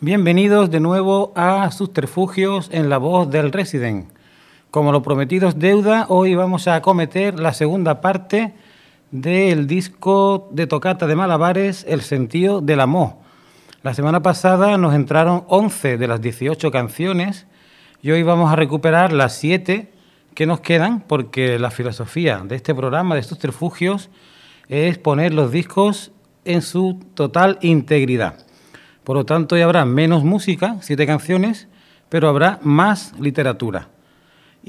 Bienvenidos de nuevo a Subterfugios en la voz del Resident. Como lo prometido es deuda, hoy vamos a acometer la segunda parte del disco de tocata de Malabares, El sentido del amor. La semana pasada nos entraron 11 de las 18 canciones y hoy vamos a recuperar las 7 que nos quedan porque la filosofía de este programa de Subterfugios es poner los discos en su total integridad. Por lo tanto, hoy habrá menos música, siete canciones, pero habrá más literatura.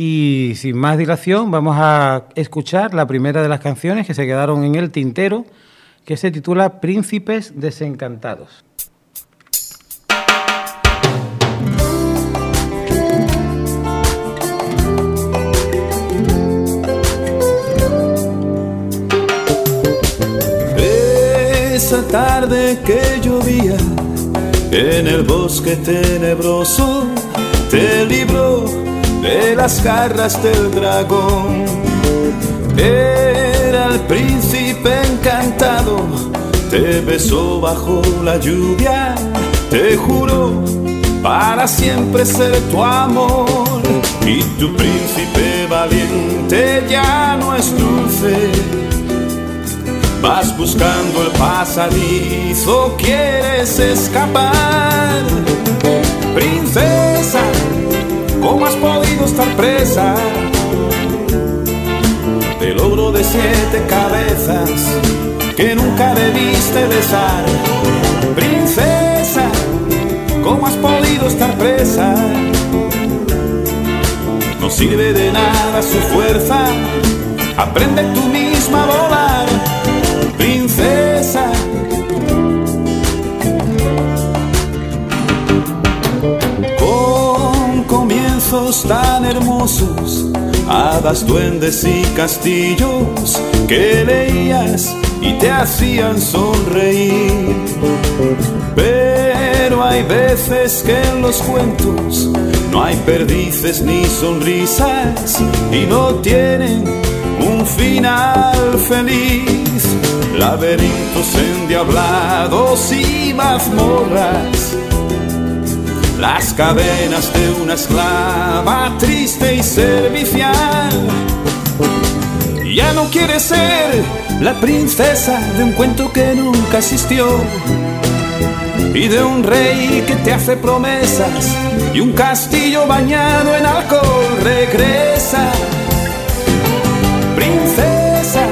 Y sin más dilación, vamos a escuchar la primera de las canciones que se quedaron en el tintero, que se titula Príncipes desencantados. Esa tarde que llovía en el bosque tenebroso te libró de las garras del dragón. Era el príncipe encantado, te besó bajo la lluvia, te juró para siempre ser tu amor. Y tu príncipe valiente ya no es dulce Vas buscando el pasadizo, quieres escapar. Princesa, ¿cómo has podido estar presa? Del logro de siete cabezas que nunca debiste besar. Princesa, ¿cómo has podido estar presa? No sirve de nada su fuerza, aprende tú misma a tan hermosos, hadas, duendes y castillos que leías y te hacían sonreír. Pero hay veces que en los cuentos no hay perdices ni sonrisas y no tienen un final feliz laberintos endiablados y mazmorras, las cadenas de una esclava triste y servicial. Ya no quiere ser la princesa de un cuento que nunca existió y de un rey que te hace promesas y un castillo bañado en alcohol regresa. Princesa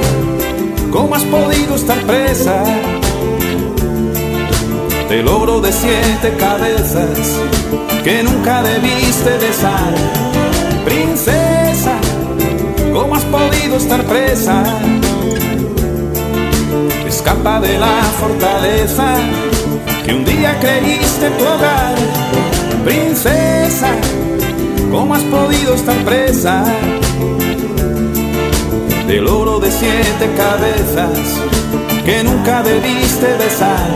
¿Cómo has podido estar presa? Del logro de siete cabezas que nunca debiste besar. Princesa, ¿cómo has podido estar presa? Escapa de la fortaleza que un día creíste tu hogar. Princesa, ¿cómo has podido estar presa? del oro de siete cabezas que nunca debiste besar.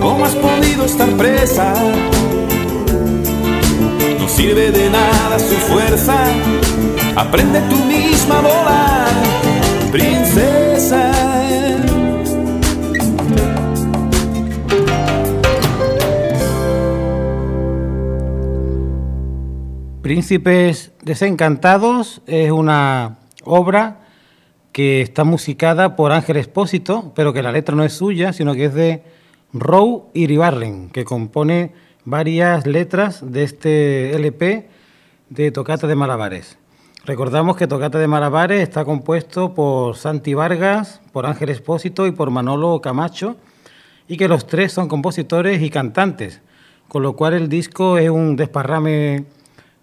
¿Cómo has podido estar presa? No sirve de nada su fuerza, aprende tú misma a. Princesa. Príncipes Desencantados es una obra que está musicada por Ángel Espósito, pero que la letra no es suya, sino que es de Row Iribarren, que compone varias letras de este LP de Tocata de Malabares. Recordamos que Tocata de Malabares está compuesto por Santi Vargas, por Ángel Espósito y por Manolo Camacho, y que los tres son compositores y cantantes, con lo cual el disco es un desparrame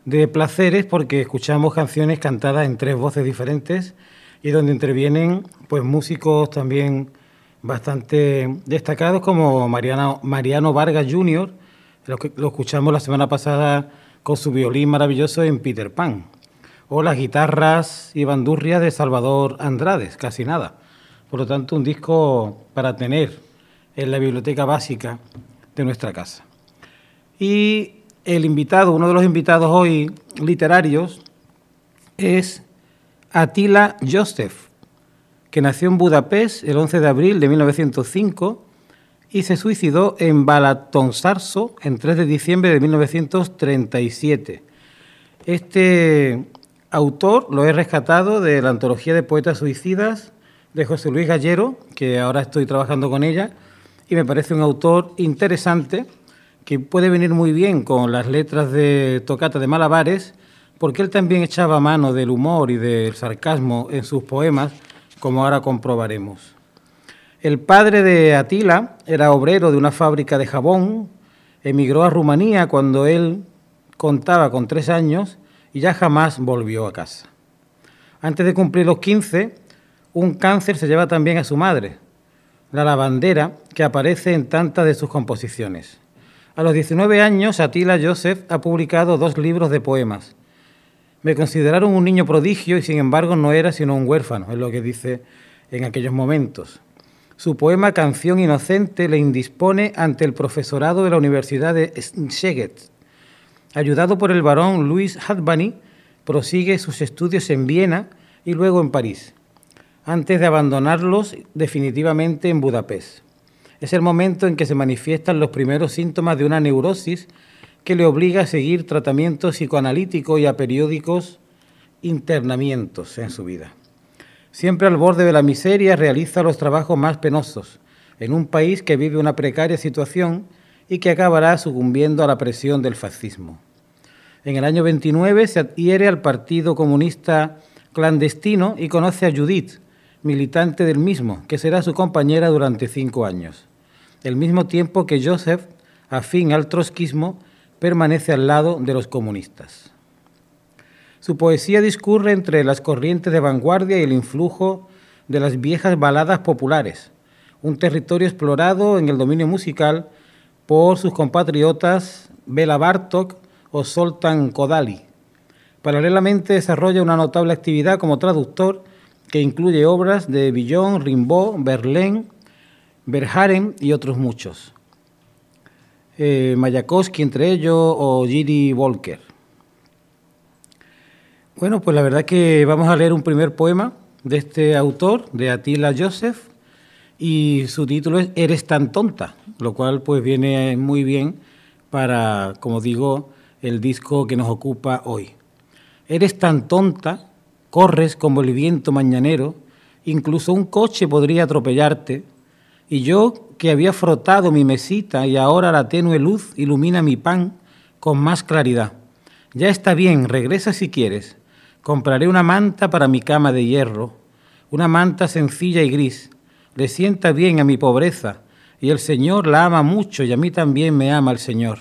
de placeres porque escuchamos canciones cantadas en tres voces diferentes y donde intervienen pues músicos también bastante destacados como Mariano, Mariano Vargas Jr., lo, que, lo escuchamos la semana pasada con su violín maravilloso en Peter Pan, o las guitarras y bandurrias de Salvador Andrades, casi nada. Por lo tanto, un disco para tener en la biblioteca básica de nuestra casa. Y el invitado, uno de los invitados hoy literarios, es Attila Joseph, que nació en Budapest el 11 de abril de 1905 y se suicidó en Balatonsarso en 3 de diciembre de 1937. Este autor lo he rescatado de la antología de poetas suicidas de José Luis Gallero, que ahora estoy trabajando con ella, y me parece un autor interesante que puede venir muy bien con las letras de Tocata de Malabares, porque él también echaba mano del humor y del sarcasmo en sus poemas, como ahora comprobaremos. El padre de Atila era obrero de una fábrica de jabón, emigró a Rumanía cuando él contaba con tres años y ya jamás volvió a casa. Antes de cumplir los 15, un cáncer se lleva también a su madre, la lavandera que aparece en tantas de sus composiciones. A los 19 años, Attila Joseph ha publicado dos libros de poemas. Me consideraron un niño prodigio y sin embargo no era sino un huérfano, es lo que dice en aquellos momentos. Su poema Canción Inocente le indispone ante el profesorado de la Universidad de Szeged. Ayudado por el barón Luis Hadbany, prosigue sus estudios en Viena y luego en París, antes de abandonarlos definitivamente en Budapest. Es el momento en que se manifiestan los primeros síntomas de una neurosis que le obliga a seguir tratamiento psicoanalítico y a periódicos internamientos en su vida. Siempre al borde de la miseria realiza los trabajos más penosos, en un país que vive una precaria situación y que acabará sucumbiendo a la presión del fascismo. En el año 29 se adhiere al Partido Comunista clandestino y conoce a Judith, militante del mismo, que será su compañera durante cinco años. El mismo tiempo que Joseph, afín al trotskismo, permanece al lado de los comunistas. Su poesía discurre entre las corrientes de vanguardia y el influjo de las viejas baladas populares, un territorio explorado en el dominio musical por sus compatriotas Bela Bartok o Soltan Kodali. Paralelamente desarrolla una notable actividad como traductor que incluye obras de Villon, Rimbaud, Verlaine, Verhaeren y otros muchos. Eh, Mayakovsky entre ellos o Giri Volker. Bueno, pues la verdad que vamos a leer un primer poema de este autor, de Attila Joseph, y su título es Eres tan tonta, lo cual pues viene muy bien para, como digo, el disco que nos ocupa hoy. Eres tan tonta corres como el viento mañanero, incluso un coche podría atropellarte, y yo que había frotado mi mesita y ahora la tenue luz ilumina mi pan con más claridad. Ya está bien, regresa si quieres. Compraré una manta para mi cama de hierro, una manta sencilla y gris. Le sienta bien a mi pobreza, y el Señor la ama mucho y a mí también me ama el Señor.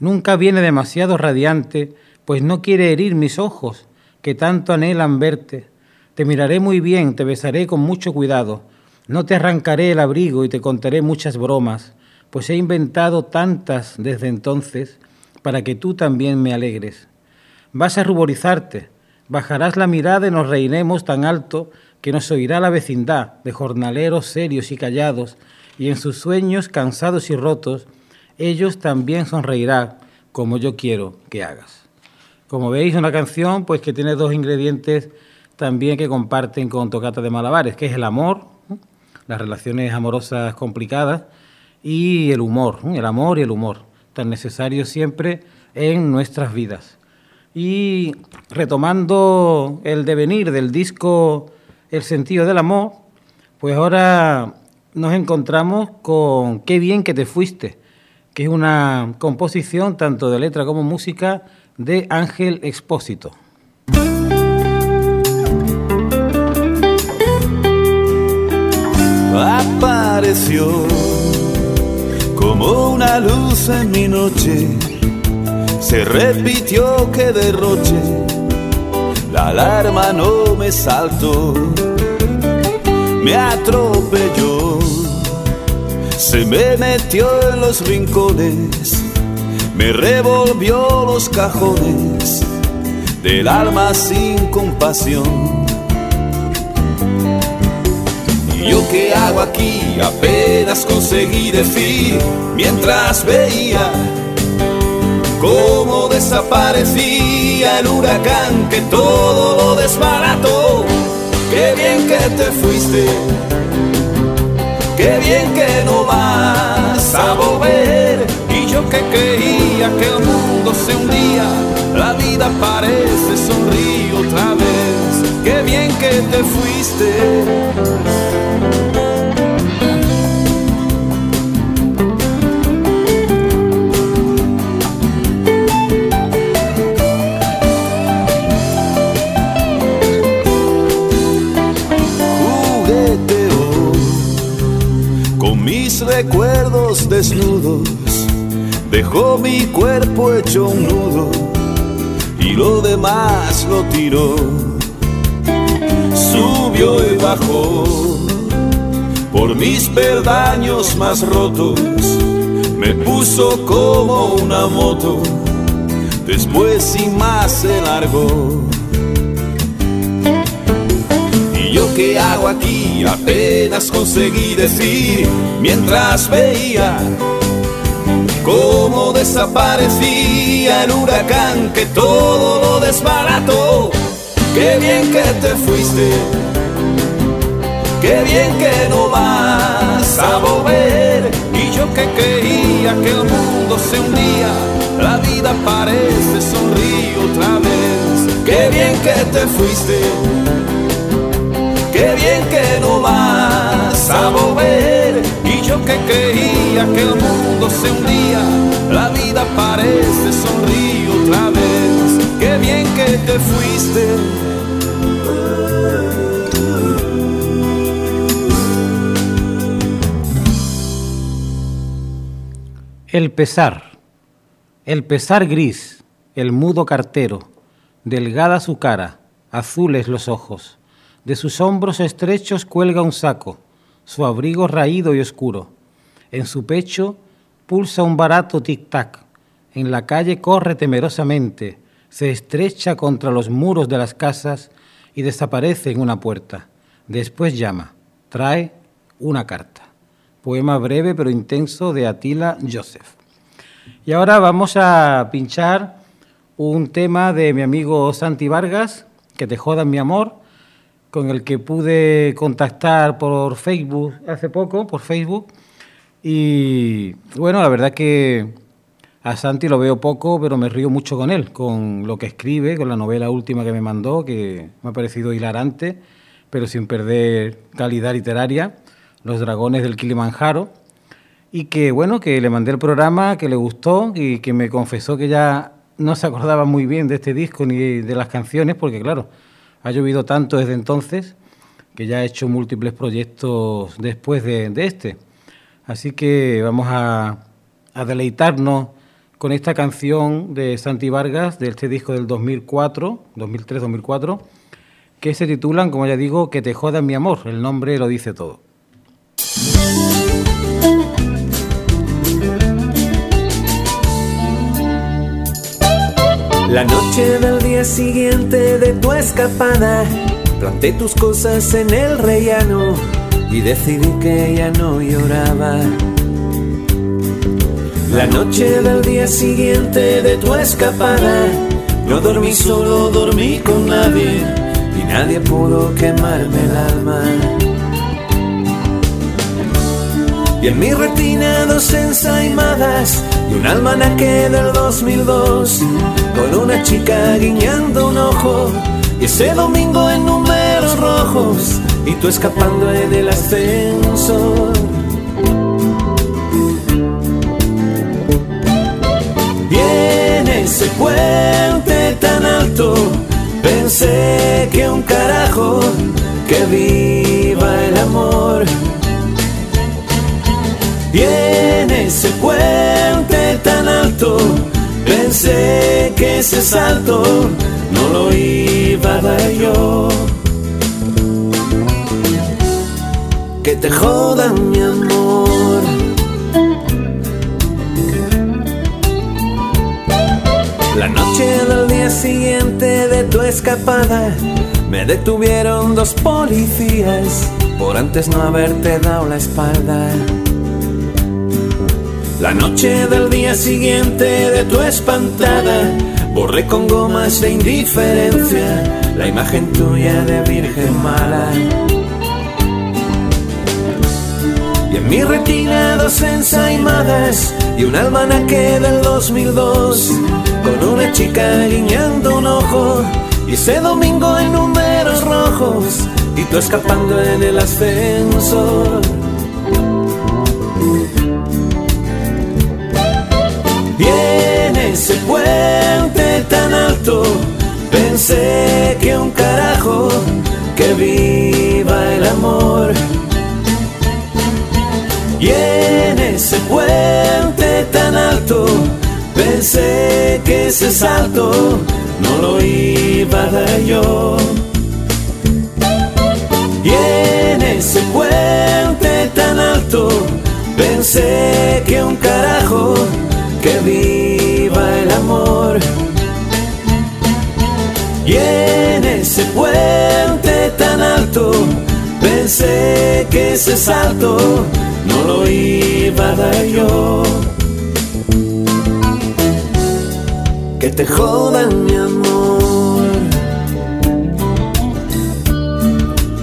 Nunca viene demasiado radiante, pues no quiere herir mis ojos, que tanto anhelan verte. Te miraré muy bien, te besaré con mucho cuidado. No te arrancaré el abrigo y te contaré muchas bromas, pues he inventado tantas desde entonces para que tú también me alegres. Vas a ruborizarte, bajarás la mirada y nos reiremos tan alto que nos oirá la vecindad de jornaleros serios y callados, y en sus sueños cansados y rotos, ellos también sonreirán como yo quiero que hagas. Como veis, una canción pues que tiene dos ingredientes también que comparten con Tocata de Malabares, que es el amor, las relaciones amorosas complicadas y el humor, el amor y el humor, tan necesarios siempre en nuestras vidas. Y retomando el devenir del disco El sentido del amor, pues ahora nos encontramos con Qué bien que te fuiste, que es una composición tanto de letra como música de Ángel Expósito. Apareció como una luz en mi noche, se repitió que derroche, la alarma no me saltó, me atropelló, se me metió en los rincones me revolvió los cajones del alma sin compasión. Qué hago aquí apenas conseguí decir mientras veía cómo desaparecía el huracán que todo lo desbarató. Qué bien que te fuiste, qué bien que no vas a volver. Y yo que creía que el mundo se hundía, la vida parece sonreír otra vez. Qué bien que te fuiste. recuerdos desnudos, dejó mi cuerpo hecho un nudo y lo demás lo tiró. Subió y bajó por mis peldaños más rotos, me puso como una moto, después sin más se largó. ¿Y yo qué hago aquí? Apenas conseguí decir mientras veía cómo desaparecía el huracán que todo lo desbarató. Qué bien que te fuiste, qué bien que no vas a volver. Y yo que creía que el mundo se hundía, la vida parece sonreír otra vez. Qué bien que te fuiste qué bien que no vas a volver. Y yo que creía que el mundo se hundía, la vida parece sonreír otra vez. Qué bien que te fuiste. El pesar, el pesar gris, el mudo cartero, delgada su cara, azules los ojos de sus hombros estrechos cuelga un saco, su abrigo raído y oscuro. En su pecho pulsa un barato tic-tac. En la calle corre temerosamente, se estrecha contra los muros de las casas y desaparece en una puerta. Después llama, trae una carta. Poema breve pero intenso de Atila Joseph. Y ahora vamos a pinchar un tema de mi amigo Santi Vargas, que te jodan mi amor, con el que pude contactar por Facebook hace poco, por Facebook. Y bueno, la verdad que a Santi lo veo poco, pero me río mucho con él, con lo que escribe, con la novela última que me mandó, que me ha parecido hilarante, pero sin perder calidad literaria, Los Dragones del Kilimanjaro. Y que bueno, que le mandé el programa, que le gustó y que me confesó que ya no se acordaba muy bien de este disco ni de las canciones, porque claro, ha llovido tanto desde entonces que ya ha hecho múltiples proyectos después de, este. Así que vamos a, deleitarnos con esta canción de Santi Vargas, de este disco del 2004, 2003-2004, que se titulan, como ya digo, Que te jodan mi amor. El nombre lo dice todo. La noche del día siguiente de tu escapada, planté tus cosas en el rellano y decidí que ya no lloraba. La noche del día siguiente de tu escapada, no dormí solo, dormí con nadie y nadie pudo quemarme el alma. Y en mi retina dos ensaimadas y un almanaque del 2002 con una chica guiñando un ojo y ese domingo en números rojos y tú escapando del ascensor. Viene ese puente tan alto, pensé que un carajo, que viva el amor. Viene ese puente tan alto, pensé que ese salto no lo iba a dar yo. Que te jodan mi amor. La noche del día siguiente de tu escapada me detuvieron dos policías por antes no haberte dado la espalda. La noche del día siguiente de tu espantada, borré con gomas de indiferencia la imagen tuya de virgen mala. Y en mi retina dos ensaimadas y un almanaque del 2002 con una chica guiñando un ojo y ese domingo en números rojos y tú escapando en el ascensor. En ese puente tan alto pensé que un carajo que viva el amor. Y en ese puente tan alto pensé que ese salto no lo iba a dar yo. Y en ese puente tan alto pensé que un carajo Y en ese puente tan alto pensé que ese salto no lo iba a dar yo. Que te jodan mi amor.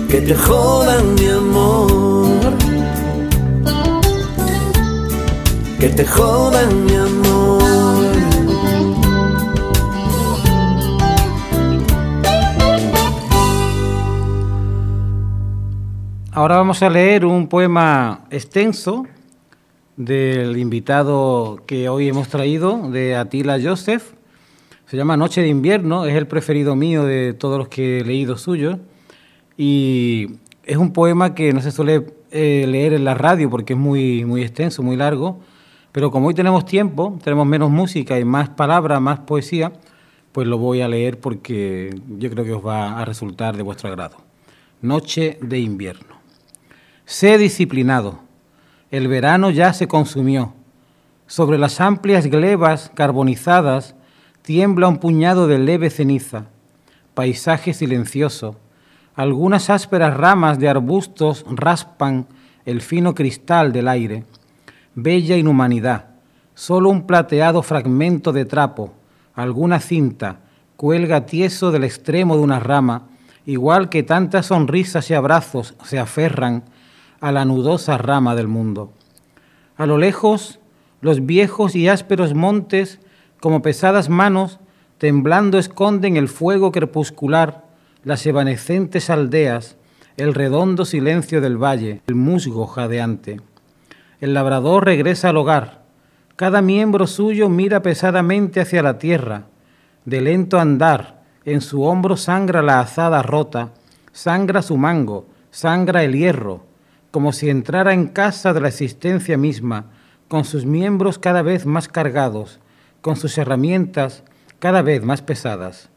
Que te jodan mi amor. Que te jodan mi amor. Ahora vamos a leer un poema extenso del invitado que hoy hemos traído, de Atila Joseph. Se llama Noche de invierno, es el preferido mío de todos los que he leído suyo. Y es un poema que no se suele eh, leer en la radio porque es muy, muy extenso, muy largo. Pero como hoy tenemos tiempo, tenemos menos música y más palabras, más poesía, pues lo voy a leer porque yo creo que os va a resultar de vuestro agrado. Noche de invierno. Sé disciplinado. El verano ya se consumió. Sobre las amplias glebas carbonizadas tiembla un puñado de leve ceniza. Paisaje silencioso. Algunas ásperas ramas de arbustos raspan el fino cristal del aire. Bella inhumanidad. Solo un plateado fragmento de trapo, alguna cinta, cuelga tieso del extremo de una rama, igual que tantas sonrisas y abrazos se aferran a la nudosa rama del mundo. A lo lejos, los viejos y ásperos montes, como pesadas manos, temblando esconden el fuego crepuscular, las evanescentes aldeas, el redondo silencio del valle, el musgo jadeante. El labrador regresa al hogar. Cada miembro suyo mira pesadamente hacia la tierra. De lento andar, en su hombro sangra la azada rota, sangra su mango, sangra el hierro, como si entrara en casa de la existencia misma, con sus miembros cada vez más cargados, con sus herramientas cada vez más pesadas.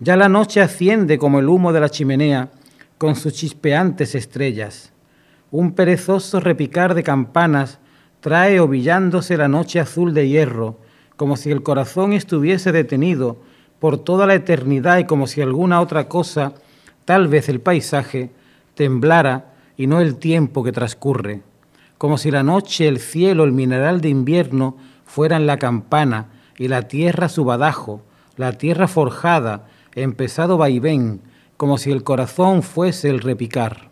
Ya la noche asciende como el humo de la chimenea, con sus chispeantes estrellas. Un perezoso repicar de campanas trae ovillándose la noche azul de hierro, como si el corazón estuviese detenido por toda la eternidad y como si alguna otra cosa, tal vez el paisaje, temblara y no el tiempo que transcurre, como si la noche, el cielo, el mineral de invierno fueran la campana y la tierra su badajo, la tierra forjada, empezado vaivén, como si el corazón fuese el repicar.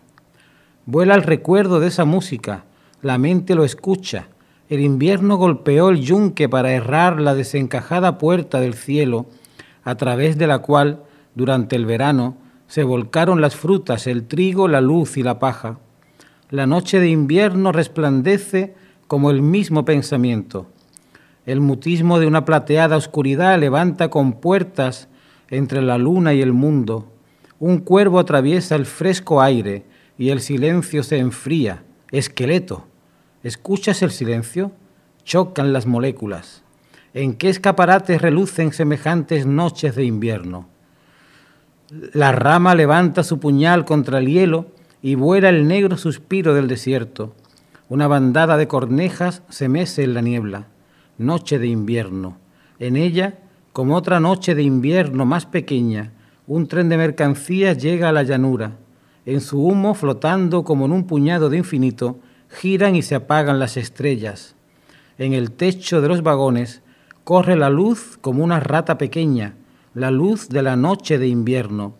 Vuela el recuerdo de esa música, la mente lo escucha, el invierno golpeó el yunque para errar la desencajada puerta del cielo, a través de la cual, durante el verano, se volcaron las frutas, el trigo, la luz y la paja. La noche de invierno resplandece como el mismo pensamiento. El mutismo de una plateada oscuridad levanta con puertas entre la luna y el mundo. Un cuervo atraviesa el fresco aire y el silencio se enfría. Esqueleto. ¿Escuchas el silencio? Chocan las moléculas. ¿En qué escaparates relucen semejantes noches de invierno? La rama levanta su puñal contra el hielo y vuela el negro suspiro del desierto. Una bandada de cornejas se mece en la niebla. Noche de invierno. En ella, como otra noche de invierno más pequeña, un tren de mercancías llega a la llanura. En su humo, flotando como en un puñado de infinito, giran y se apagan las estrellas. En el techo de los vagones corre la luz como una rata pequeña, la luz de la noche de invierno.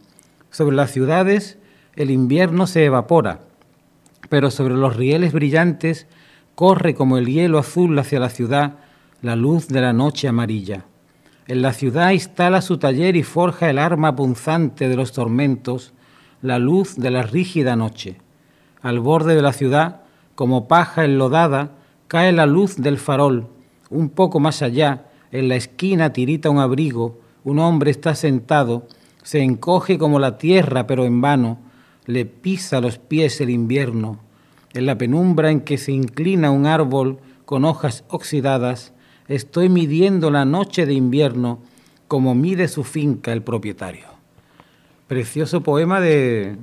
Sobre las ciudades el invierno se evapora, pero sobre los rieles brillantes corre como el hielo azul hacia la ciudad la luz de la noche amarilla. En la ciudad instala su taller y forja el arma punzante de los tormentos, la luz de la rígida noche. Al borde de la ciudad, como paja enlodada, cae la luz del farol. Un poco más allá, en la esquina tirita un abrigo, un hombre está sentado, se encoge como la tierra, pero en vano, le pisa los pies el invierno. En la penumbra en que se inclina un árbol con hojas oxidadas, estoy midiendo la noche de invierno como mide su finca el propietario. Precioso poema de,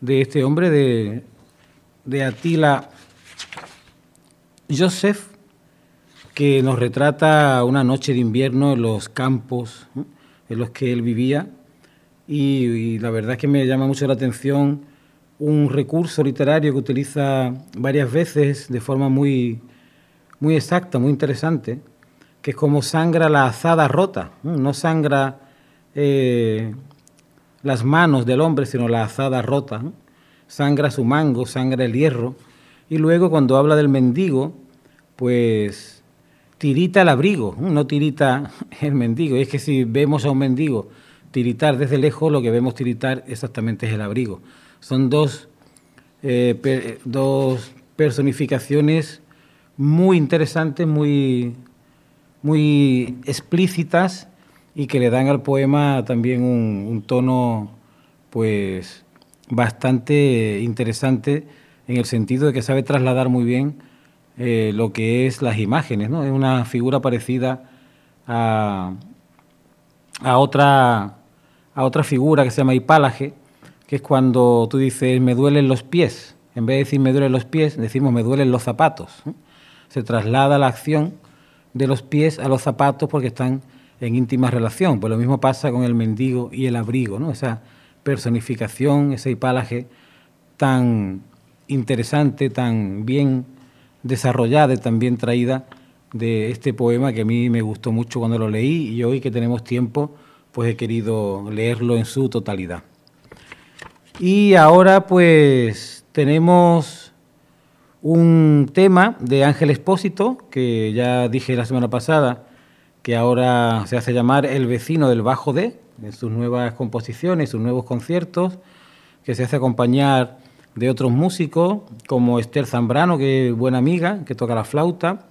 de este hombre, de, de Atila Joseph, que nos retrata una noche de invierno en los campos en los que él vivía. Y, la verdad es que me llama mucho la atención un recurso literario que utiliza varias veces de forma muy, muy exacta, muy interesante, que es como sangra la azada rota, no sangra eh, las manos del hombre, sino la azada rota, sangra su mango, sangra el hierro, y luego cuando habla del mendigo, pues tirita el abrigo, no tirita el mendigo, es que si vemos a un mendigo tiritar desde lejos, lo que vemos tiritar exactamente es el abrigo. Son dos, eh, dos personificaciones muy interesantes, muy, muy explícitas y que le dan al poema también un, un tono pues bastante interesante en el sentido de que sabe trasladar muy bien eh, lo que es las imágenes, ¿no? Es una figura parecida a, a, otra, a otra figura que se llama hipálaje, que es cuando tú dices me duelen los pies. En vez de decir me duelen los pies, decimos me duelen los zapatos. se traslada la acción de los pies a los zapatos porque están en íntima relación. Pues lo mismo pasa con el mendigo y el abrigo, ¿no? Esa personificación, ese hipálaje tan interesante, tan bien desarrollada y tan bien traída de este poema que a mí me gustó mucho cuando lo leí y hoy que tenemos tiempo, pues he querido leerlo en su totalidad. Y ahora pues tenemos un tema de Ángel Espósito, que ya dije la semana pasada, que ahora se hace llamar El vecino del Bajo D, en sus nuevas composiciones, sus nuevos conciertos, que se hace acompañar de otros músicos, como Esther Zambrano, que es buena amiga, que toca la flauta.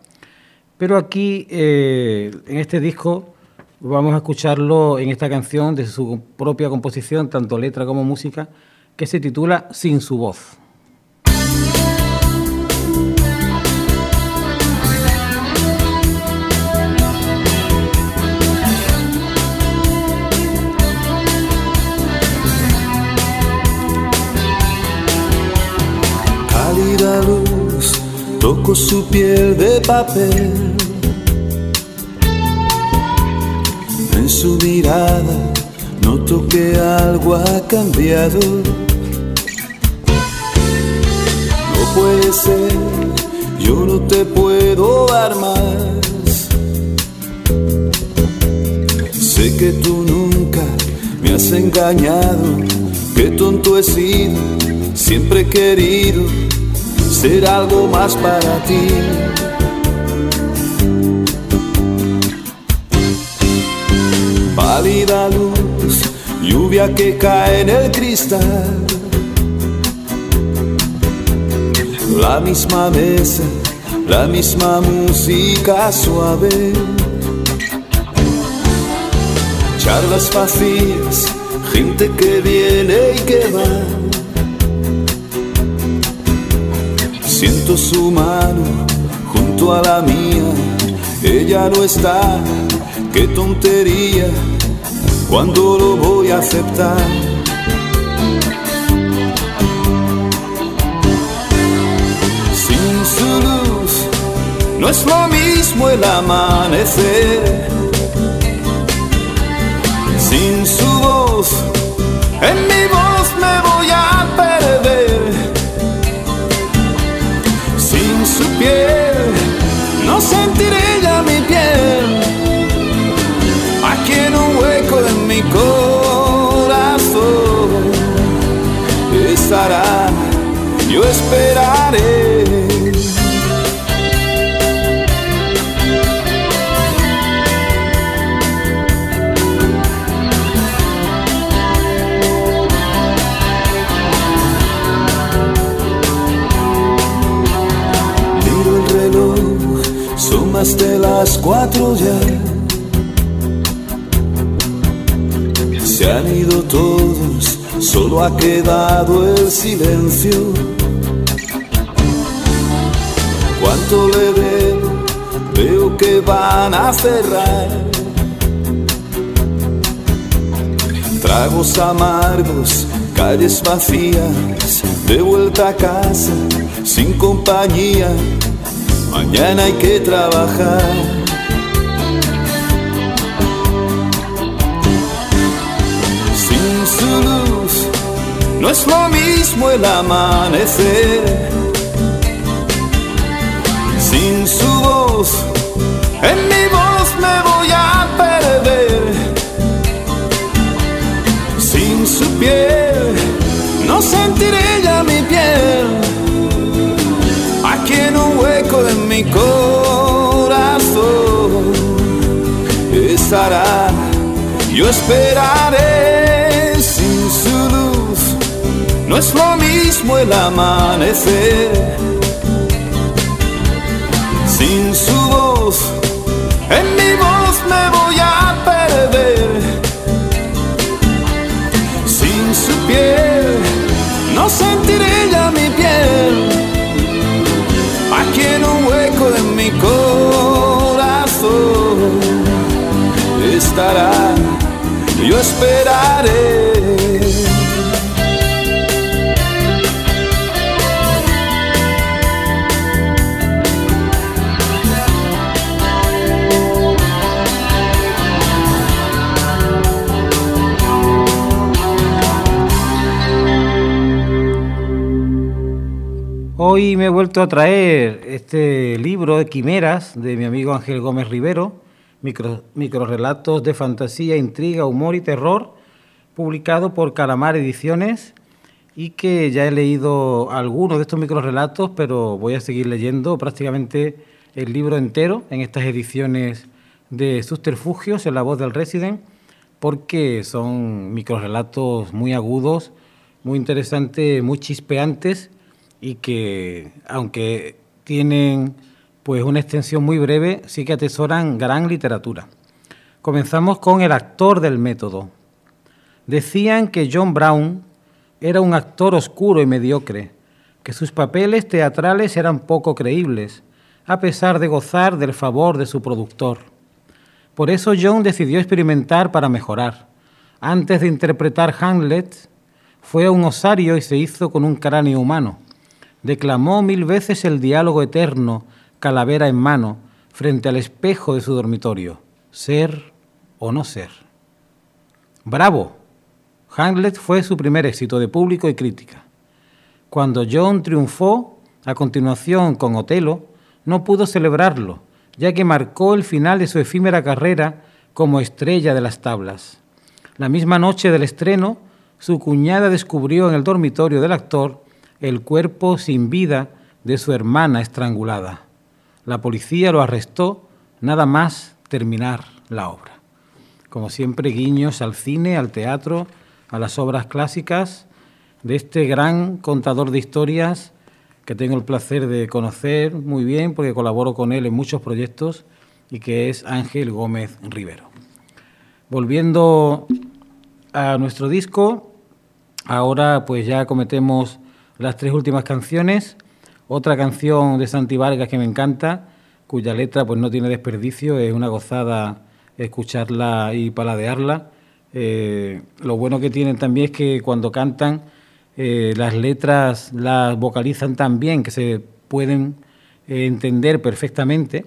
Pero aquí, eh, en este disco, vamos a escucharlo en esta canción de su propia composición, tanto letra como música, que se titula Sin su voz. Toco su piel de papel. En su mirada noto que algo ha cambiado. No puede ser, yo no te puedo dar más. Sé que tú nunca me has engañado, qué tonto he sido, siempre he querido ser algo más para ti. Pálida luz, lluvia que cae en el cristal. La misma mesa, la misma música suave. Charlas vacías, gente que viene y que va. Siento su mano junto a la mía, ella no está, qué tontería, cuando lo voy a aceptar. Sin su luz, no es lo mismo el amanecer. Todos, solo ha quedado el silencio. ¿Cuánto le debo? Veo que van a cerrar. Tragos amargos, calles vacías, de vuelta a casa, sin compañía. Mañana hay que trabajar. Es lo mismo el amanecer. Sin su voz, en mi voz me voy a perder. Sin su piel, no sentiré ya mi piel. Aquí en un hueco en mi corazón estará. Yo esperaré es lo mismo el amanecer sin su voz. En mi voz me voy a perder. Sin su piel, no sentiré ya mi piel. Aquí en un hueco en mi corazón estará. Yo esperaré. Hoy me he vuelto a traer este libro de quimeras de mi amigo Ángel Gómez Rivero, micro, microrelatos de fantasía, intriga, humor y terror, publicado por Calamar Ediciones y que ya he leído algunos de estos microrelatos, pero voy a seguir leyendo prácticamente el libro entero en estas ediciones de Susterfugios en la voz del Resident, porque son microrelatos muy agudos, muy interesantes, muy chispeantes y que aunque tienen pues una extensión muy breve, sí que atesoran gran literatura. Comenzamos con el actor del método. Decían que John Brown era un actor oscuro y mediocre, que sus papeles teatrales eran poco creíbles, a pesar de gozar del favor de su productor. Por eso John decidió experimentar para mejorar. Antes de interpretar Hamlet, fue a un osario y se hizo con un cráneo humano declamó mil veces el diálogo eterno, calavera en mano, frente al espejo de su dormitorio, ser o no ser. Bravo. Hamlet fue su primer éxito de público y crítica. Cuando John triunfó, a continuación con Otelo, no pudo celebrarlo, ya que marcó el final de su efímera carrera como estrella de las tablas. La misma noche del estreno, su cuñada descubrió en el dormitorio del actor el cuerpo sin vida de su hermana estrangulada. La policía lo arrestó nada más terminar la obra. Como siempre, guiños al cine, al teatro, a las obras clásicas de este gran contador de historias que tengo el placer de conocer muy bien porque colaboro con él en muchos proyectos y que es Ángel Gómez Rivero. Volviendo a nuestro disco, ahora pues ya cometemos las tres últimas canciones. Otra canción de Santi Vargas que me encanta, cuya letra pues no tiene desperdicio, es una gozada escucharla y paladearla. Eh, lo bueno que tienen también es que cuando cantan eh, las letras las vocalizan tan bien que se pueden eh, entender perfectamente,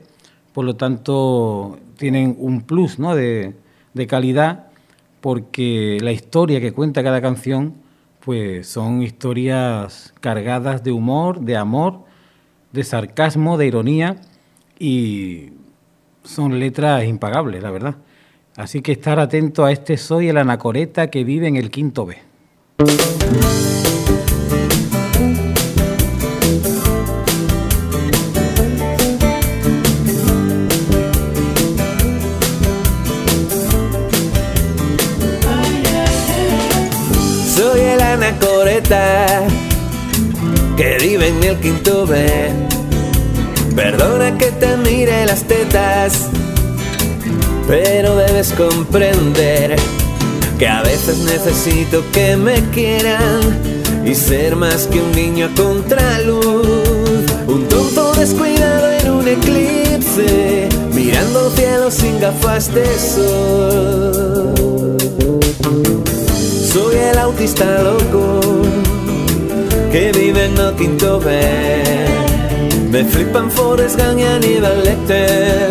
por lo tanto tienen un plus ¿no? de, de calidad porque la historia que cuenta cada canción pues son historias cargadas de humor, de amor, de sarcasmo, de ironía y son letras impagables, la verdad. Así que estar atento a este Soy el Anacoreta que vive en el quinto B. quinto B. Perdona que te mire las tetas, pero debes comprender que a veces necesito que me quieran y ser más que un niño a contraluz, un tonto descuidado en un eclipse, mirando el cielo sin gafas de sol. Soy el autista loco que vive en quinto B. Me flipan Forrest Gump y Aníbal Lecter,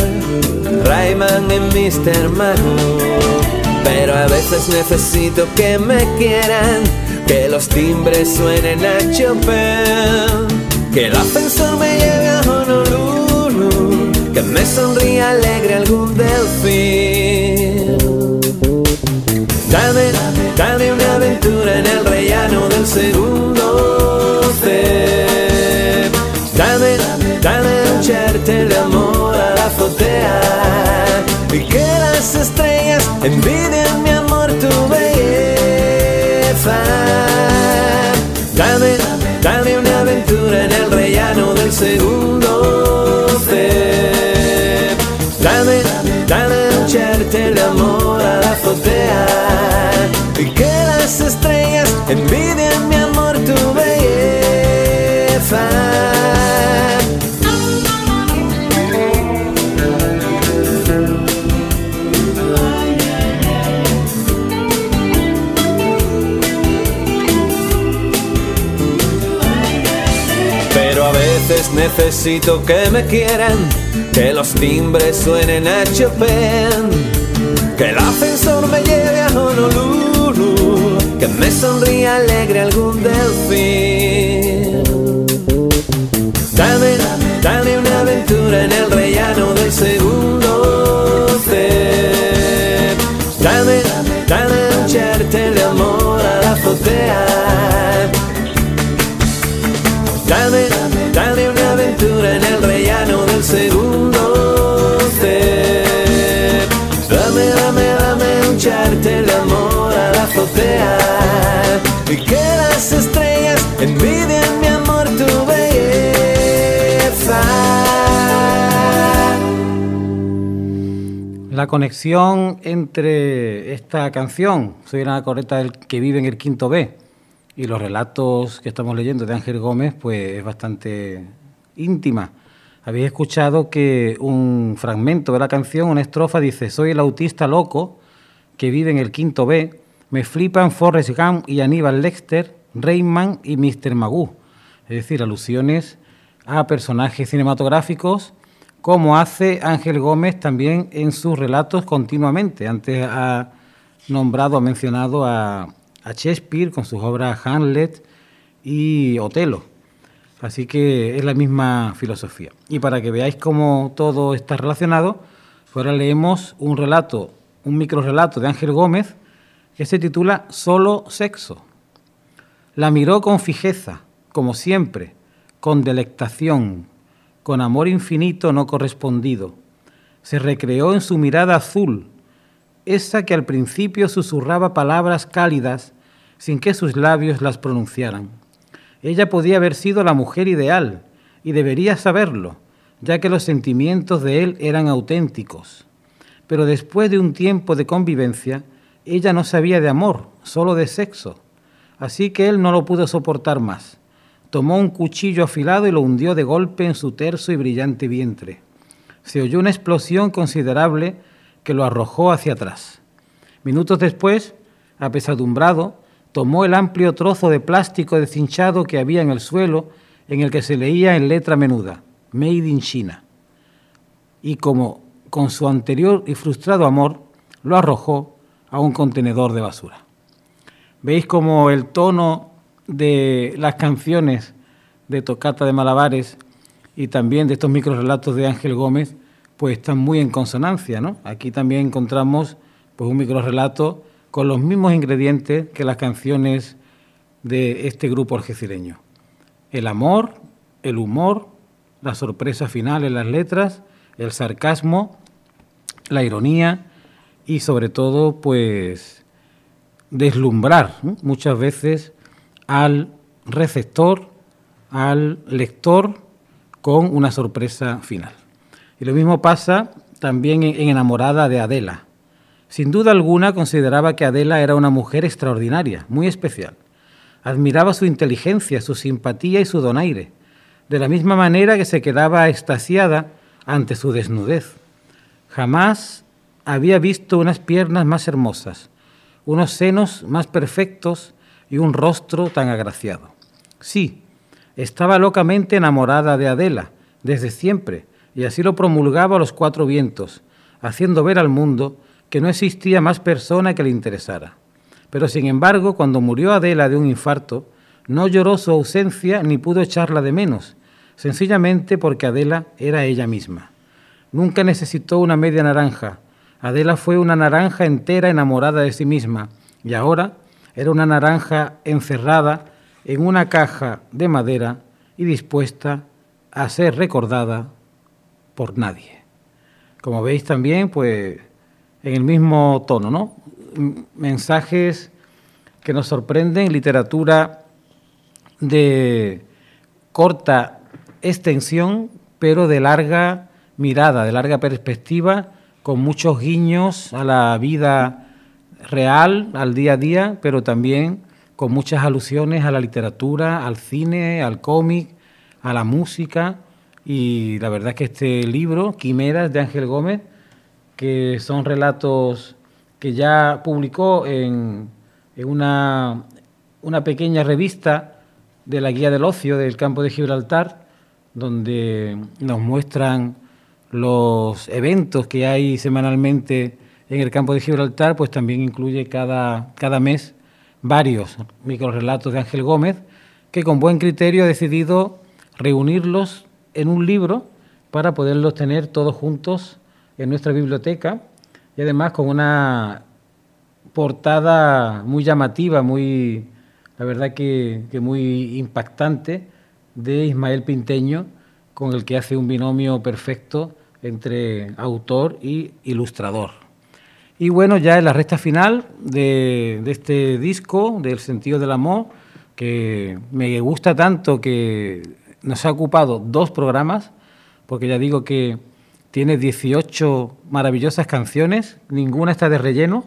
Rayman y Mr. Magoo. Pero a veces necesito que me quieran, que los timbres suenen a Chopin, que el ascensor me lleve a Honolulu, que me sonría alegre algún delfín. Dame, dame una aventura en el rellano del segundo. Dame, dame un charter de amor a la azotea y que las estrellas envidien mi amor tu belleza. Dame, dame una aventura en el rellano del segundo C. Dame, dame un charter de amor a la azotea y que las estrellas envidien necesito que me quieran, que los timbres suenen a Chopin, que el ascensor me lleve a Honolulu, que me sonría alegre algún delfín. Dame, dame una aventura en el rellano del Y que las estrellas mi amor tu belleza. La conexión entre esta canción, Soy una correcta del que vive en el quinto B, y los relatos que estamos leyendo de Ángel Gómez, pues es bastante íntima. Habéis escuchado que un fragmento de la canción, una estrofa, dice, soy el autista loco que vive en el quinto B, me flipan Forrest Gump y Aníbal Lecter, Rayman y Mr. Magoo. Es decir, alusiones a personajes cinematográficos, como hace Ángel Gómez también en sus relatos continuamente. Antes ha nombrado, ha mencionado a, a Shakespeare con sus obras Hamlet y Otelo. Así que es la misma filosofía. Y para que veáis cómo todo está relacionado, pues ahora leemos un relato, un microrelato de Ángel Gómez que se titula Solo sexo. La miró con fijeza, como siempre, con delectación, con amor infinito no correspondido. Se recreó en su mirada azul, esa que al principio susurraba palabras cálidas sin que sus labios las pronunciaran. Ella podía haber sido la mujer ideal y debería saberlo, ya que los sentimientos de él eran auténticos. Pero después de un tiempo de convivencia, ella no sabía de amor, solo de sexo. Así que él no lo pudo soportar más. Tomó un cuchillo afilado y lo hundió de golpe en su terso y brillante vientre. Se oyó una explosión considerable que lo arrojó hacia atrás. Minutos después, apesadumbrado, tomó el amplio trozo de plástico deshinchado que había en el suelo, en el que se leía en letra menuda, Made in China. Y como con su anterior y frustrado amor, lo arrojó a un contenedor de basura. ¿Veis cómo el tono de las canciones de Tocata de Malabares y también de estos microrelatos de Ángel Gómez pues están muy en consonancia, ¿no? Aquí también encontramos pues un microrelato con los mismos ingredientes que las canciones de este grupo algecireño. El amor, el humor, la sorpresa final en las letras, el sarcasmo, la ironía y sobre todo pues deslumbrar muchas veces al receptor, al lector con una sorpresa final. Y lo mismo pasa también en Enamorada de Adela. Sin duda alguna consideraba que Adela era una mujer extraordinaria, muy especial. Admiraba su inteligencia, su simpatía y su donaire, de la misma manera que se quedaba extasiada ante su desnudez. Jamás había visto unas piernas más hermosas, unos senos más perfectos y un rostro tan agraciado. Sí, estaba locamente enamorada de Adela desde siempre, y así lo promulgaba a los cuatro vientos, haciendo ver al mundo que no existía más persona que le interesara. Pero sin embargo, cuando murió Adela de un infarto, no lloró su ausencia ni pudo echarla de menos, sencillamente porque Adela era ella misma. Nunca necesitó una media naranja. Adela fue una naranja entera enamorada de sí misma y ahora era una naranja encerrada en una caja de madera y dispuesta a ser recordada por nadie. Como veis también, pues en el mismo tono, ¿no? Mensajes que nos sorprenden, literatura de corta extensión, pero de larga mirada, de larga perspectiva, con muchos guiños a la vida real, al día a día, pero también con muchas alusiones a la literatura, al cine, al cómic, a la música. Y la verdad es que este libro, Quimeras de Ángel Gómez, que son relatos que ya publicó en, una pequeña revista de la Guía del Ocio del Campo de Gibraltar, donde nos muestran los eventos que hay semanalmente en el campo de Gibraltar, pues también incluye cada, cada mes varios microrelatos de Ángel Gómez, que con buen criterio ha decidido reunirlos en un libro para poderlos tener todos juntos en nuestra biblioteca y además con una portada muy llamativa, muy, la verdad que, que muy impactante de Ismael Pinteño, con el que hace un binomio perfecto entre autor y ilustrador. Y bueno, ya en la recta final de, este disco, del sentido del amor, que me gusta tanto que nos ha ocupado dos programas, porque ya digo que tiene 18 maravillosas canciones, ninguna está de relleno.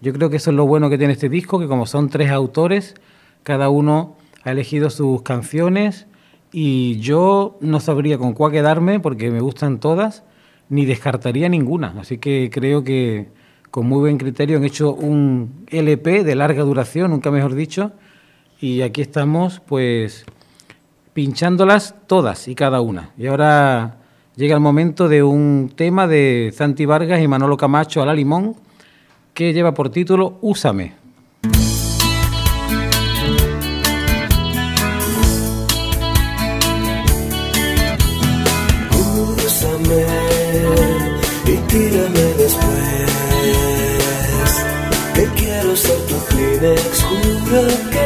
Yo creo que eso es lo bueno que tiene este disco, que como son tres autores, cada uno ha elegido sus canciones y yo no sabría con cuál quedarme porque me gustan todas, ni descartaría ninguna. Así que creo que con muy buen criterio han hecho un LP de larga duración, nunca mejor dicho, y aquí estamos pues pinchándolas todas y cada una. Y ahora llega el momento de un tema de Santi Vargas y Manolo Camacho a la limón que lleva por título Úsame. Tu Kleenex,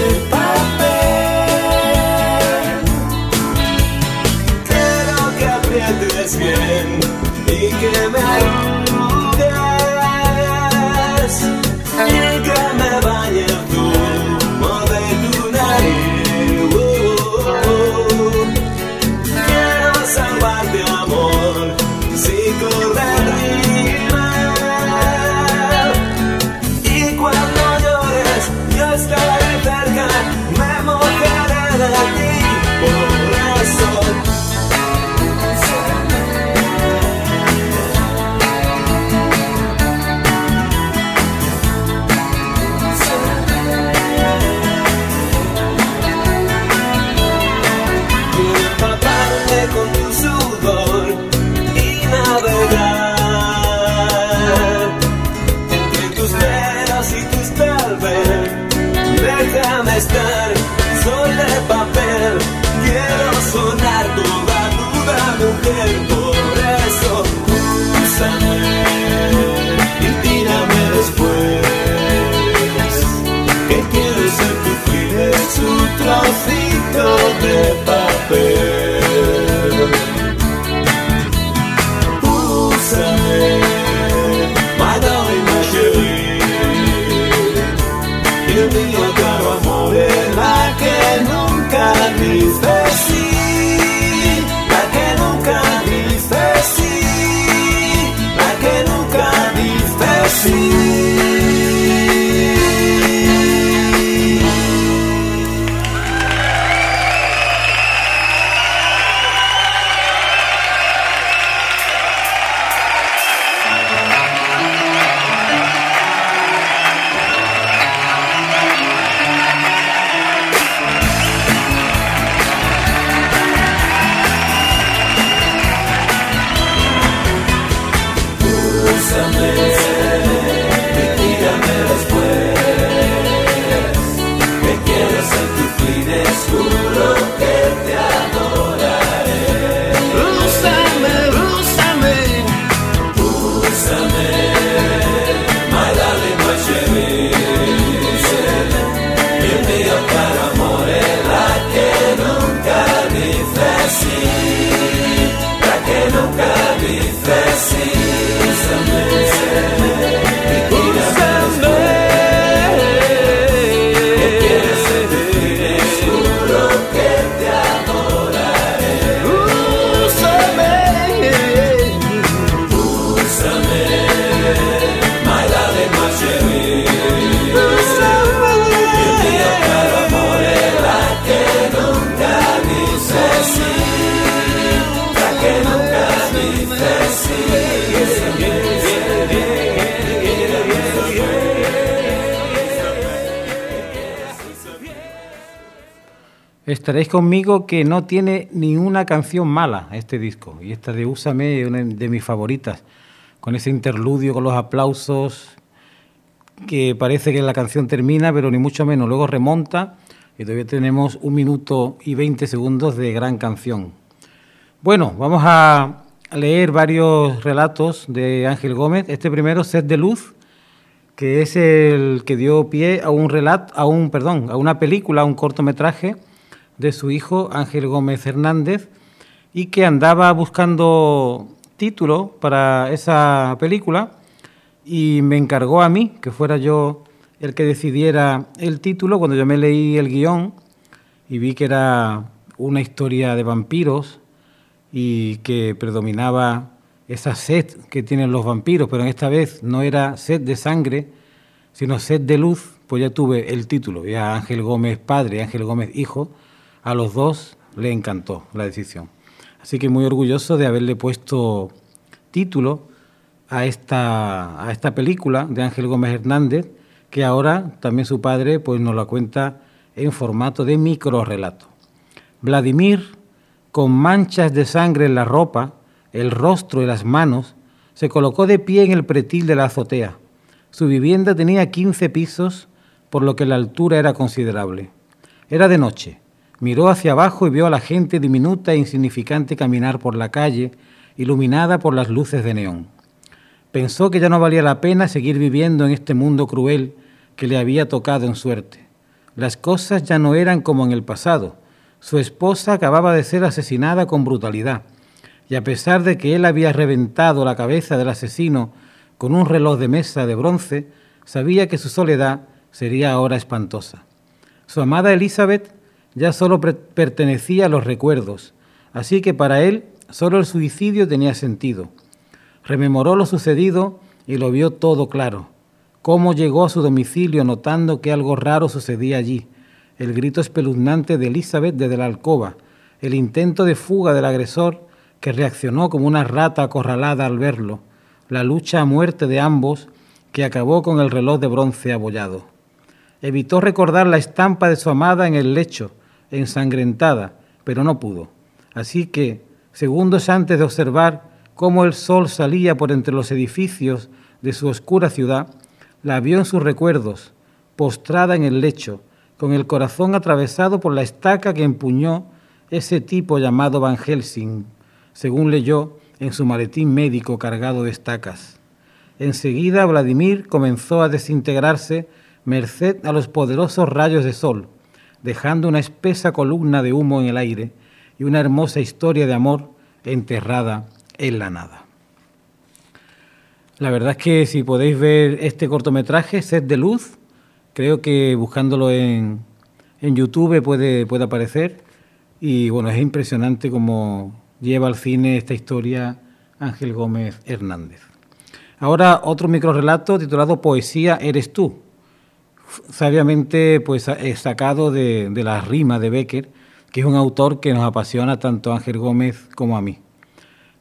Bye. Estaréis conmigo que no tiene ni una canción mala este disco. Y esta de Úsame es una de mis favoritas. Con ese interludio, con los aplausos, que parece que la canción termina, pero ni mucho menos. Luego remonta y todavía tenemos un minuto y 20 segundos de gran canción. Bueno, vamos a leer varios relatos de Ángel Gómez. Este primero, Sed de Luz, que es el que dio pie a un relato, a un, perdón, a una película, a un cortometraje de su hijo Ángel Gómez Hernández y que andaba buscando título para esa película y me encargó a mí que fuera yo el que decidiera el título cuando yo me leí el guion y vi que era una historia de vampiros y que predominaba esa sed que tienen los vampiros, pero en esta vez no era sed de sangre, sino sed de luz, pues ya tuve el título, ya Ángel Gómez padre, Ángel Gómez hijo, a los dos le encantó la decisión. Así que muy orgulloso de haberle puesto título a esta, a esta película de Ángel Gómez Hernández, que ahora también su padre pues, nos la cuenta en formato de microrelato. Vladimir, con manchas de sangre en la ropa, el rostro y las manos, se colocó de pie en el pretil de la azotea. Su vivienda tenía 15 pisos, por lo que la altura era considerable. Era de noche. Miró hacia abajo y vio a la gente diminuta e insignificante caminar por la calle, iluminada por las luces de neón. Pensó que ya no valía la pena seguir viviendo en este mundo cruel que le había tocado en suerte. Las cosas ya no eran como en el pasado. Su esposa acababa de ser asesinada con brutalidad, y a pesar de que él había reventado la cabeza del asesino con un reloj de mesa de bronce, sabía que su soledad sería ahora espantosa. Su amada Elizabeth ya solo pertenecía a los recuerdos, así que para él solo el suicidio tenía sentido. Rememoró lo sucedido y lo vio todo claro. Cómo llegó a su domicilio notando que algo raro sucedía allí. El grito espeluznante de Elizabeth desde la alcoba, el intento de fuga del agresor que reaccionó como una rata acorralada al verlo, la lucha a muerte de ambos que acabó con el reloj de bronce abollado. Evitó recordar la estampa de su amada en el lecho, ensangrentada, pero no pudo. Así que, segundos antes de observar cómo el sol salía por entre los edificios de su oscura ciudad, la vio en sus recuerdos, postrada en el lecho, con el corazón atravesado por la estaca que empuñó ese tipo llamado Van Helsing, según leyó en su maletín médico cargado de estacas. Enseguida Vladimir comenzó a desintegrarse merced a los poderosos rayos de sol, dejando una espesa columna de humo en el aire y una hermosa historia de amor enterrada en la nada. La verdad es que si podéis ver este cortometraje, Set de Luz, creo que buscándolo en, en YouTube puede, puede aparecer. Y bueno, es impresionante cómo lleva al cine esta historia Ángel Gómez Hernández. Ahora otro microrelato titulado Poesía eres tú, sabiamente pues sacado de, de la rima de Becker, que es un autor que nos apasiona tanto a Ángel Gómez como a mí.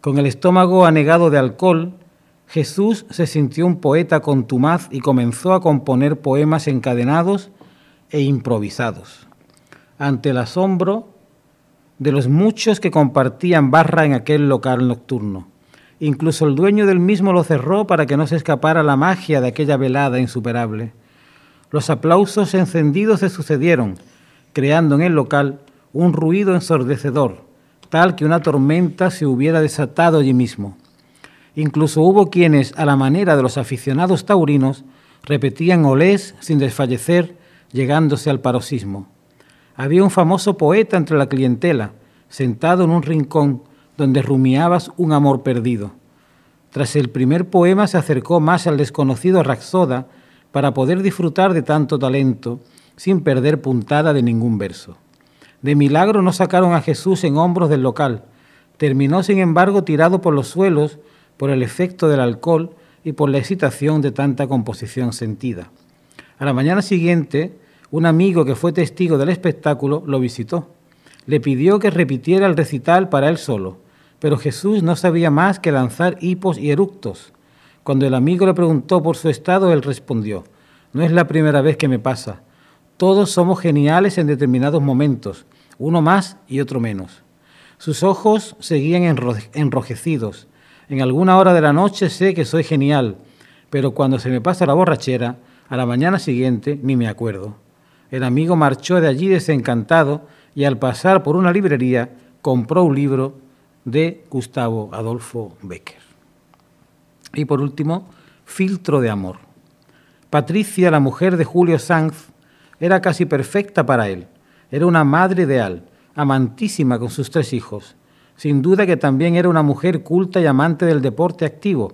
Con el estómago anegado de alcohol, Jesús se sintió un poeta contumaz y comenzó a componer poemas encadenados e improvisados. Ante el asombro de los muchos que compartían barra en aquel local nocturno. Incluso el dueño del mismo lo cerró para que no se escapara la magia de aquella velada insuperable. Los aplausos encendidos se sucedieron, creando en el local un ruido ensordecedor, tal que una tormenta se hubiera desatado allí mismo. Incluso hubo quienes, a la manera de los aficionados taurinos, repetían olés sin desfallecer, llegándose al paroxismo. Había un famoso poeta entre la clientela, sentado en un rincón donde rumiabas un amor perdido. Tras el primer poema se acercó más al desconocido Raxoda para poder disfrutar de tanto talento sin perder puntada de ningún verso. De milagro no sacaron a Jesús en hombros del local. Terminó, sin embargo, tirado por los suelos por el efecto del alcohol y por la excitación de tanta composición sentida. A la mañana siguiente, un amigo que fue testigo del espectáculo lo visitó. Le pidió que repitiera el recital para él solo, pero Jesús no sabía más que lanzar hipos y eructos. Cuando el amigo le preguntó por su estado, él respondió, no es la primera vez que me pasa. Todos somos geniales en determinados momentos, uno más y otro menos. Sus ojos seguían enrojecidos. En alguna hora de la noche sé que soy genial, pero cuando se me pasa la borrachera, a la mañana siguiente ni me acuerdo. El amigo marchó de allí desencantado y al pasar por una librería compró un libro de Gustavo Adolfo Becker. Y por último, Filtro de Amor. Patricia, la mujer de Julio Sanz, era casi perfecta para él. Era una madre ideal, amantísima con sus tres hijos. Sin duda que también era una mujer culta y amante del deporte activo,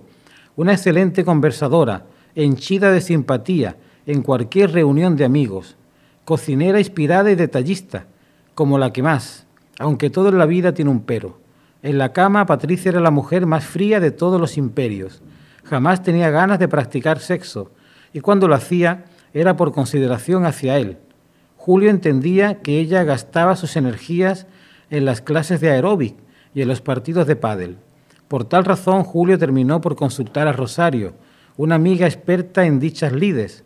una excelente conversadora, henchida de simpatía en cualquier reunión de amigos, cocinera inspirada y detallista, como la que más, aunque todo en la vida tiene un pero. En la cama, Patricia era la mujer más fría de todos los imperios. Jamás tenía ganas de practicar sexo, y cuando lo hacía, era por consideración hacia él. Julio entendía que ella gastaba sus energías en las clases de aeróbic y en los partidos de pádel. Por tal razón, Julio terminó por consultar a Rosario, una amiga experta en dichas lides.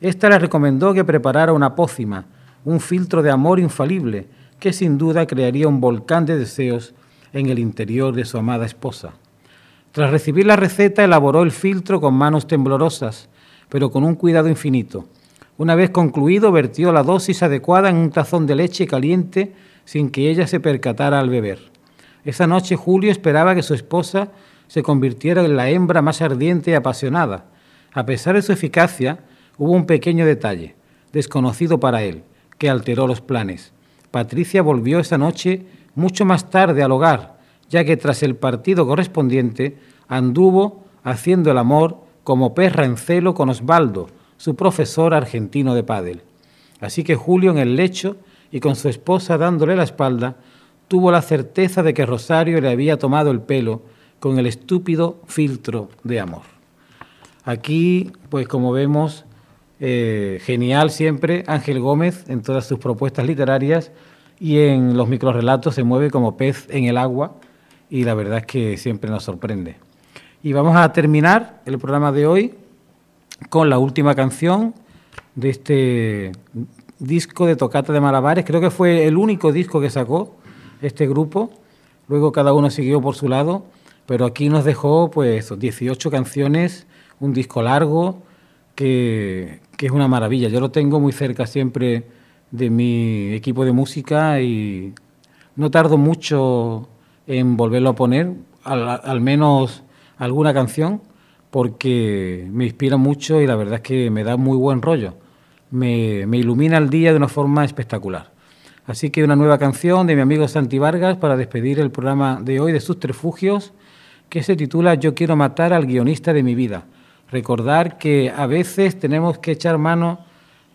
Esta le recomendó que preparara una pócima, un filtro de amor infalible, que sin duda crearía un volcán de deseos en el interior de su amada esposa. Tras recibir la receta, elaboró el filtro con manos temblorosas, pero con un cuidado infinito. Una vez concluido, vertió la dosis adecuada en un tazón de leche caliente sin que ella se percatara al beber. Esa noche Julio esperaba que su esposa se convirtiera en la hembra más ardiente y apasionada. A pesar de su eficacia, hubo un pequeño detalle, desconocido para él, que alteró los planes. Patricia volvió esa noche mucho más tarde al hogar, ya que tras el partido correspondiente anduvo haciendo el amor como perra en celo con Osvaldo, su profesor argentino de pádel. Así que Julio en el lecho y con su esposa dándole la espalda, tuvo la certeza de que Rosario le había tomado el pelo con el estúpido filtro de amor. Aquí, pues como vemos, eh, genial siempre Ángel Gómez en todas sus propuestas literarias y en los microrelatos se mueve como pez en el agua y la verdad es que siempre nos sorprende. Y vamos a terminar el programa de hoy con la última canción de este disco de Tocata de Malabares. Creo que fue el único disco que sacó este grupo. Luego cada uno siguió por su lado, pero aquí nos dejó pues 18 canciones, un disco largo que, que es una maravilla. Yo lo tengo muy cerca siempre de mi equipo de música y no tardo mucho en volverlo a poner, al, menos alguna canción, porque me inspira mucho y la verdad es que me da muy buen rollo. Me, me ilumina el día de una forma espectacular. Así que una nueva canción de mi amigo Santi Vargas para despedir el programa de hoy de sus refugios, que se titula Yo quiero matar al guionista de mi vida. Recordar que a veces tenemos que echar mano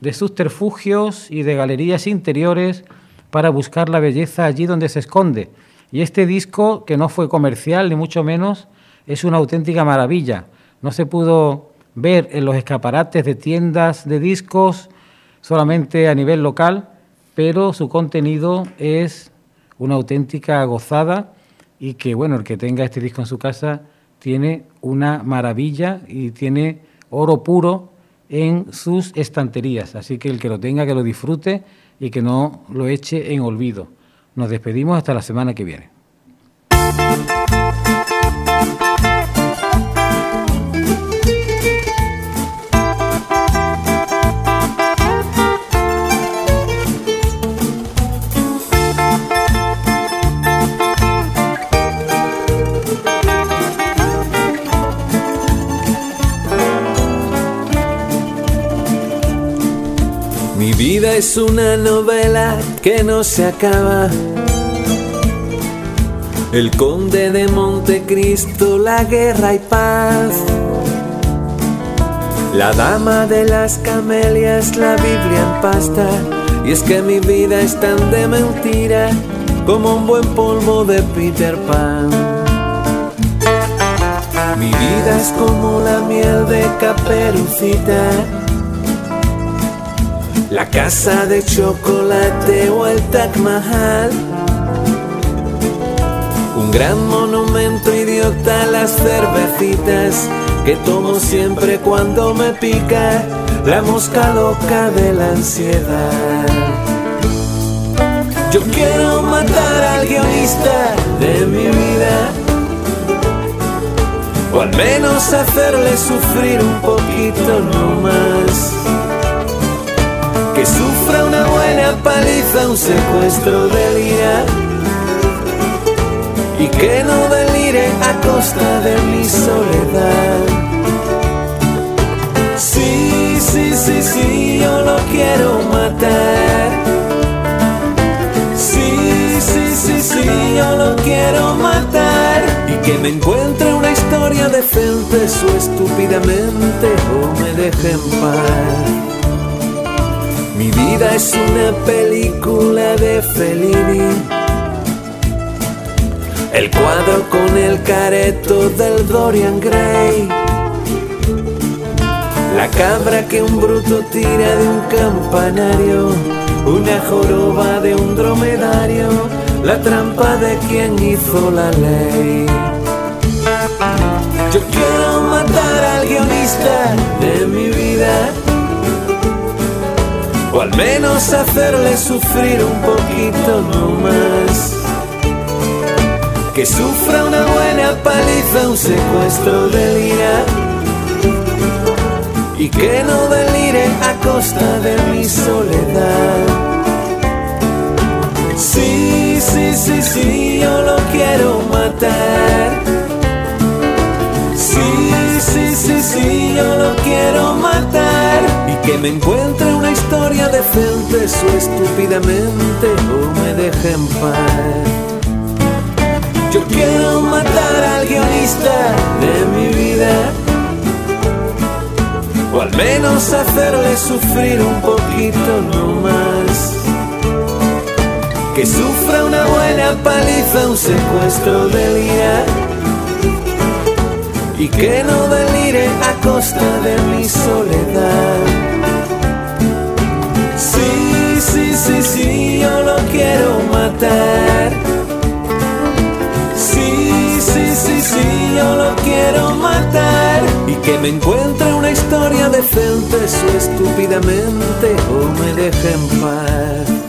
de subterfugios y de galerías interiores para buscar la belleza allí donde se esconde. Y este disco, que no fue comercial ni mucho menos, es una auténtica maravilla. No se pudo ver en los escaparates de tiendas de discos solamente a nivel local, pero su contenido es una auténtica gozada y que, bueno, el que tenga este disco en su casa tiene una maravilla y tiene oro puro en sus estanterías. Así que el que lo tenga, que lo disfrute y que no lo eche en olvido. Nos despedimos hasta la semana que viene. Vida es una novela que no se acaba. El conde de Montecristo, la guerra y paz. La dama de las camelias, la Biblia en pasta. Y es que mi vida es tan de mentira como un buen polvo de Peter Pan. Mi vida es como la miel de caperucita la casa de chocolate o el Taj Mahal. Un gran monumento idiota a las cervecitas que tomo siempre cuando me pica la mosca loca de la ansiedad. Yo quiero matar al guionista de mi vida, o al menos hacerle sufrir un poquito no más que sufra una buena paliza, un secuestro del ira y que no delire a costa de mi soledad. Sí, sí, sí, sí, yo lo quiero matar. Sí, sí, sí, sí, yo lo quiero matar. Y que me encuentre una historia decente, su estúpidamente o me deje en paz. Mi vida es una película de Fellini. El cuadro con el careto del Dorian Gray. La cabra que un bruto tira de un campanario. Una joroba de un dromedario. La trampa de quien hizo la ley. Yo quiero matar al guionista de mi vida o al menos hacerle sufrir un poquito no más. Que sufra una buena paliza, un secuestro del y que no delire a costa de mi soledad. Sí, sí, sí, sí, yo lo quiero matar. Sí, sí, sí, sí, yo lo quiero matar que me encuentre una historia decente, su estúpidamente o me deje en paz. Yo quiero matar al guionista de mi vida, o al menos hacerle sufrir un poquito no más. Que sufra una buena paliza, un secuestro del día y que no delire a costa de mi soledad. Sí, sí, sí, yo lo quiero matar. Sí, sí, sí, sí, yo lo quiero matar. Y que me encuentre una historia decente, su estúpidamente o me deje en paz.